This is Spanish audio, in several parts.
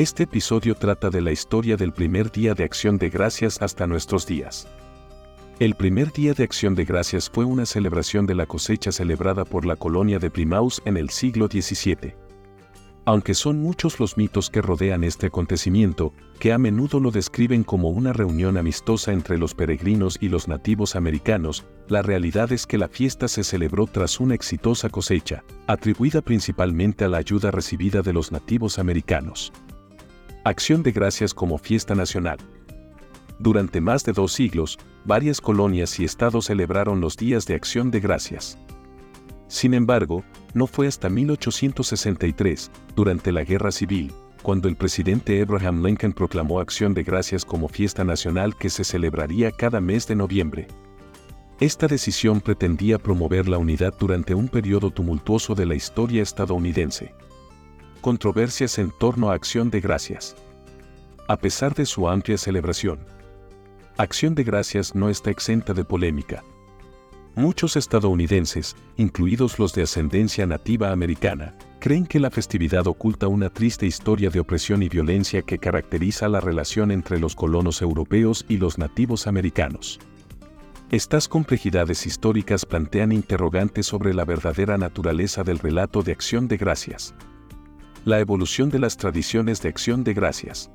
Este episodio trata de la historia del primer día de acción de gracias hasta nuestros días. El primer día de acción de gracias fue una celebración de la cosecha celebrada por la colonia de Plymouth en el siglo XVII. Aunque son muchos los mitos que rodean este acontecimiento, que a menudo lo describen como una reunión amistosa entre los peregrinos y los nativos americanos, la realidad es que la fiesta se celebró tras una exitosa cosecha, atribuida principalmente a la ayuda recibida de los nativos americanos. Acción de Gracias como fiesta nacional. Durante más de dos siglos, varias colonias y estados celebraron los días de Acción de Gracias. Sin embargo, no fue hasta 1863, durante la Guerra Civil, cuando el presidente Abraham Lincoln proclamó Acción de Gracias como fiesta nacional que se celebraría cada mes de noviembre. Esta decisión pretendía promover la unidad durante un periodo tumultuoso de la historia estadounidense controversias en torno a Acción de Gracias. A pesar de su amplia celebración, Acción de Gracias no está exenta de polémica. Muchos estadounidenses, incluidos los de ascendencia nativa americana, creen que la festividad oculta una triste historia de opresión y violencia que caracteriza la relación entre los colonos europeos y los nativos americanos. Estas complejidades históricas plantean interrogantes sobre la verdadera naturaleza del relato de acción de gracias la evolución de las tradiciones de acción de gracias.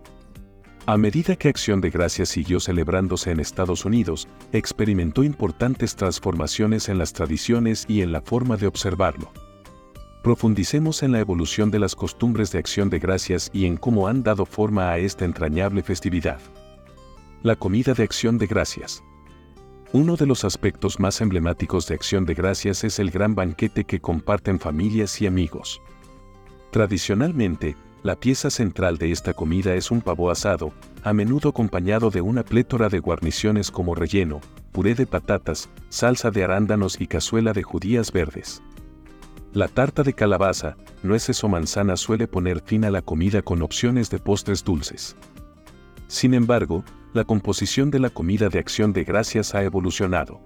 A medida que Acción de Gracias siguió celebrándose en Estados Unidos, experimentó importantes transformaciones en las tradiciones y en la forma de observarlo. Profundicemos en la evolución de las costumbres de Acción de Gracias y en cómo han dado forma a esta entrañable festividad. La comida de Acción de Gracias. Uno de los aspectos más emblemáticos de Acción de Gracias es el gran banquete que comparten familias y amigos. Tradicionalmente, la pieza central de esta comida es un pavo asado, a menudo acompañado de una plétora de guarniciones como relleno, puré de patatas, salsa de arándanos y cazuela de judías verdes. La tarta de calabaza, nueces o manzana suele poner fin a la comida con opciones de postres dulces. Sin embargo, la composición de la comida de acción de gracias ha evolucionado.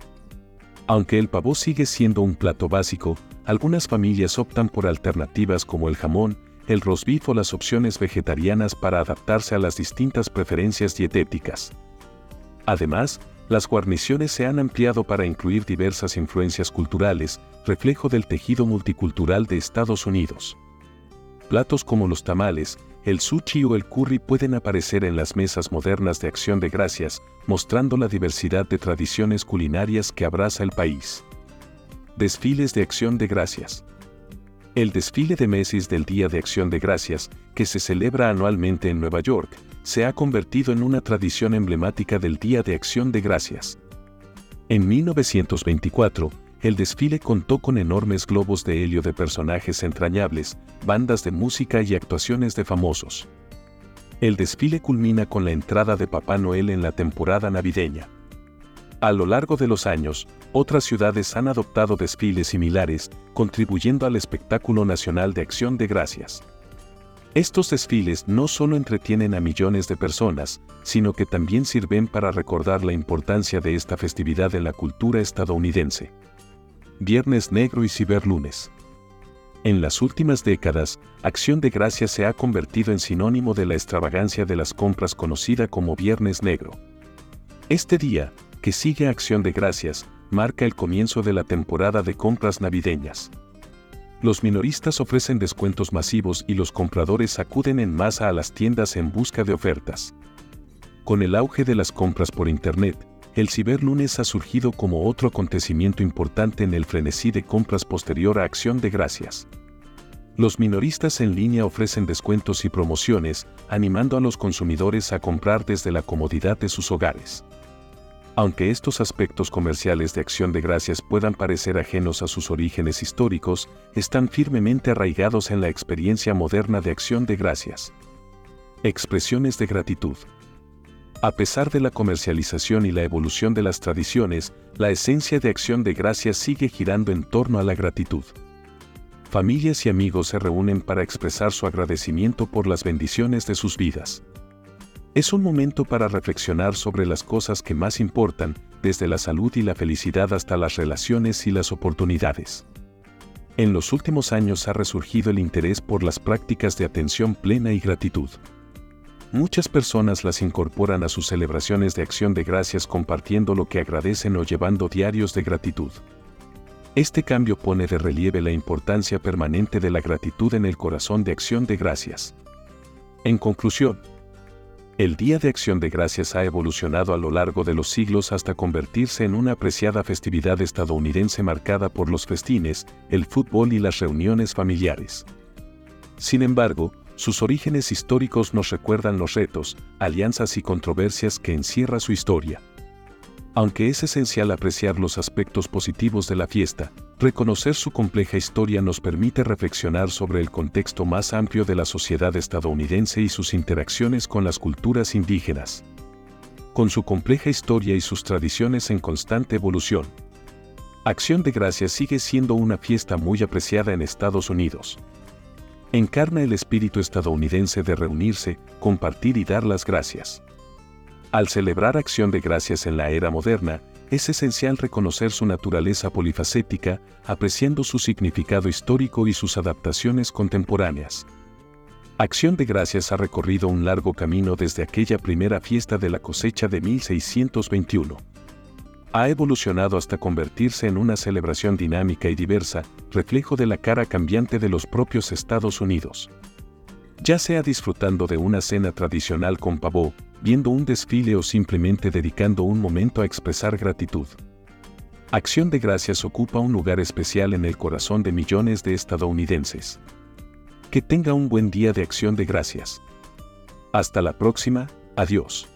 Aunque el pavo sigue siendo un plato básico, algunas familias optan por alternativas como el jamón, el rosbif o las opciones vegetarianas para adaptarse a las distintas preferencias dietéticas. Además, las guarniciones se han ampliado para incluir diversas influencias culturales, reflejo del tejido multicultural de Estados Unidos. Platos como los tamales, el sushi o el curry pueden aparecer en las mesas modernas de acción de gracias, mostrando la diversidad de tradiciones culinarias que abraza el país. Desfiles de Acción de Gracias. El desfile de Macy's del Día de Acción de Gracias, que se celebra anualmente en Nueva York, se ha convertido en una tradición emblemática del Día de Acción de Gracias. En 1924, el desfile contó con enormes globos de helio de personajes entrañables, bandas de música y actuaciones de famosos. El desfile culmina con la entrada de Papá Noel en la temporada navideña. A lo largo de los años, otras ciudades han adoptado desfiles similares, contribuyendo al espectáculo nacional de acción de gracias. Estos desfiles no solo entretienen a millones de personas, sino que también sirven para recordar la importancia de esta festividad en la cultura estadounidense. Viernes Negro y Ciberlunes. En las últimas décadas, Acción de Gracias se ha convertido en sinónimo de la extravagancia de las compras conocida como Viernes Negro. Este día, que sigue Acción de Gracias, marca el comienzo de la temporada de compras navideñas. Los minoristas ofrecen descuentos masivos y los compradores acuden en masa a las tiendas en busca de ofertas. Con el auge de las compras por Internet, el ciberlunes ha surgido como otro acontecimiento importante en el frenesí de compras posterior a Acción de Gracias. Los minoristas en línea ofrecen descuentos y promociones, animando a los consumidores a comprar desde la comodidad de sus hogares. Aunque estos aspectos comerciales de acción de gracias puedan parecer ajenos a sus orígenes históricos, están firmemente arraigados en la experiencia moderna de acción de gracias. Expresiones de gratitud. A pesar de la comercialización y la evolución de las tradiciones, la esencia de acción de gracias sigue girando en torno a la gratitud. Familias y amigos se reúnen para expresar su agradecimiento por las bendiciones de sus vidas. Es un momento para reflexionar sobre las cosas que más importan, desde la salud y la felicidad hasta las relaciones y las oportunidades. En los últimos años ha resurgido el interés por las prácticas de atención plena y gratitud. Muchas personas las incorporan a sus celebraciones de acción de gracias compartiendo lo que agradecen o llevando diarios de gratitud. Este cambio pone de relieve la importancia permanente de la gratitud en el corazón de acción de gracias. En conclusión, el Día de Acción de Gracias ha evolucionado a lo largo de los siglos hasta convertirse en una apreciada festividad estadounidense marcada por los festines, el fútbol y las reuniones familiares. Sin embargo, sus orígenes históricos nos recuerdan los retos, alianzas y controversias que encierra su historia. Aunque es esencial apreciar los aspectos positivos de la fiesta, reconocer su compleja historia nos permite reflexionar sobre el contexto más amplio de la sociedad estadounidense y sus interacciones con las culturas indígenas. Con su compleja historia y sus tradiciones en constante evolución, Acción de Gracias sigue siendo una fiesta muy apreciada en Estados Unidos. Encarna el espíritu estadounidense de reunirse, compartir y dar las gracias. Al celebrar acción de gracias en la era moderna, es esencial reconocer su naturaleza polifacética, apreciando su significado histórico y sus adaptaciones contemporáneas. Acción de Gracias ha recorrido un largo camino desde aquella primera fiesta de la cosecha de 1621. Ha evolucionado hasta convertirse en una celebración dinámica y diversa, reflejo de la cara cambiante de los propios Estados Unidos. Ya sea disfrutando de una cena tradicional con pavó, viendo un desfile o simplemente dedicando un momento a expresar gratitud. Acción de Gracias ocupa un lugar especial en el corazón de millones de estadounidenses. Que tenga un buen día de Acción de Gracias. Hasta la próxima, adiós.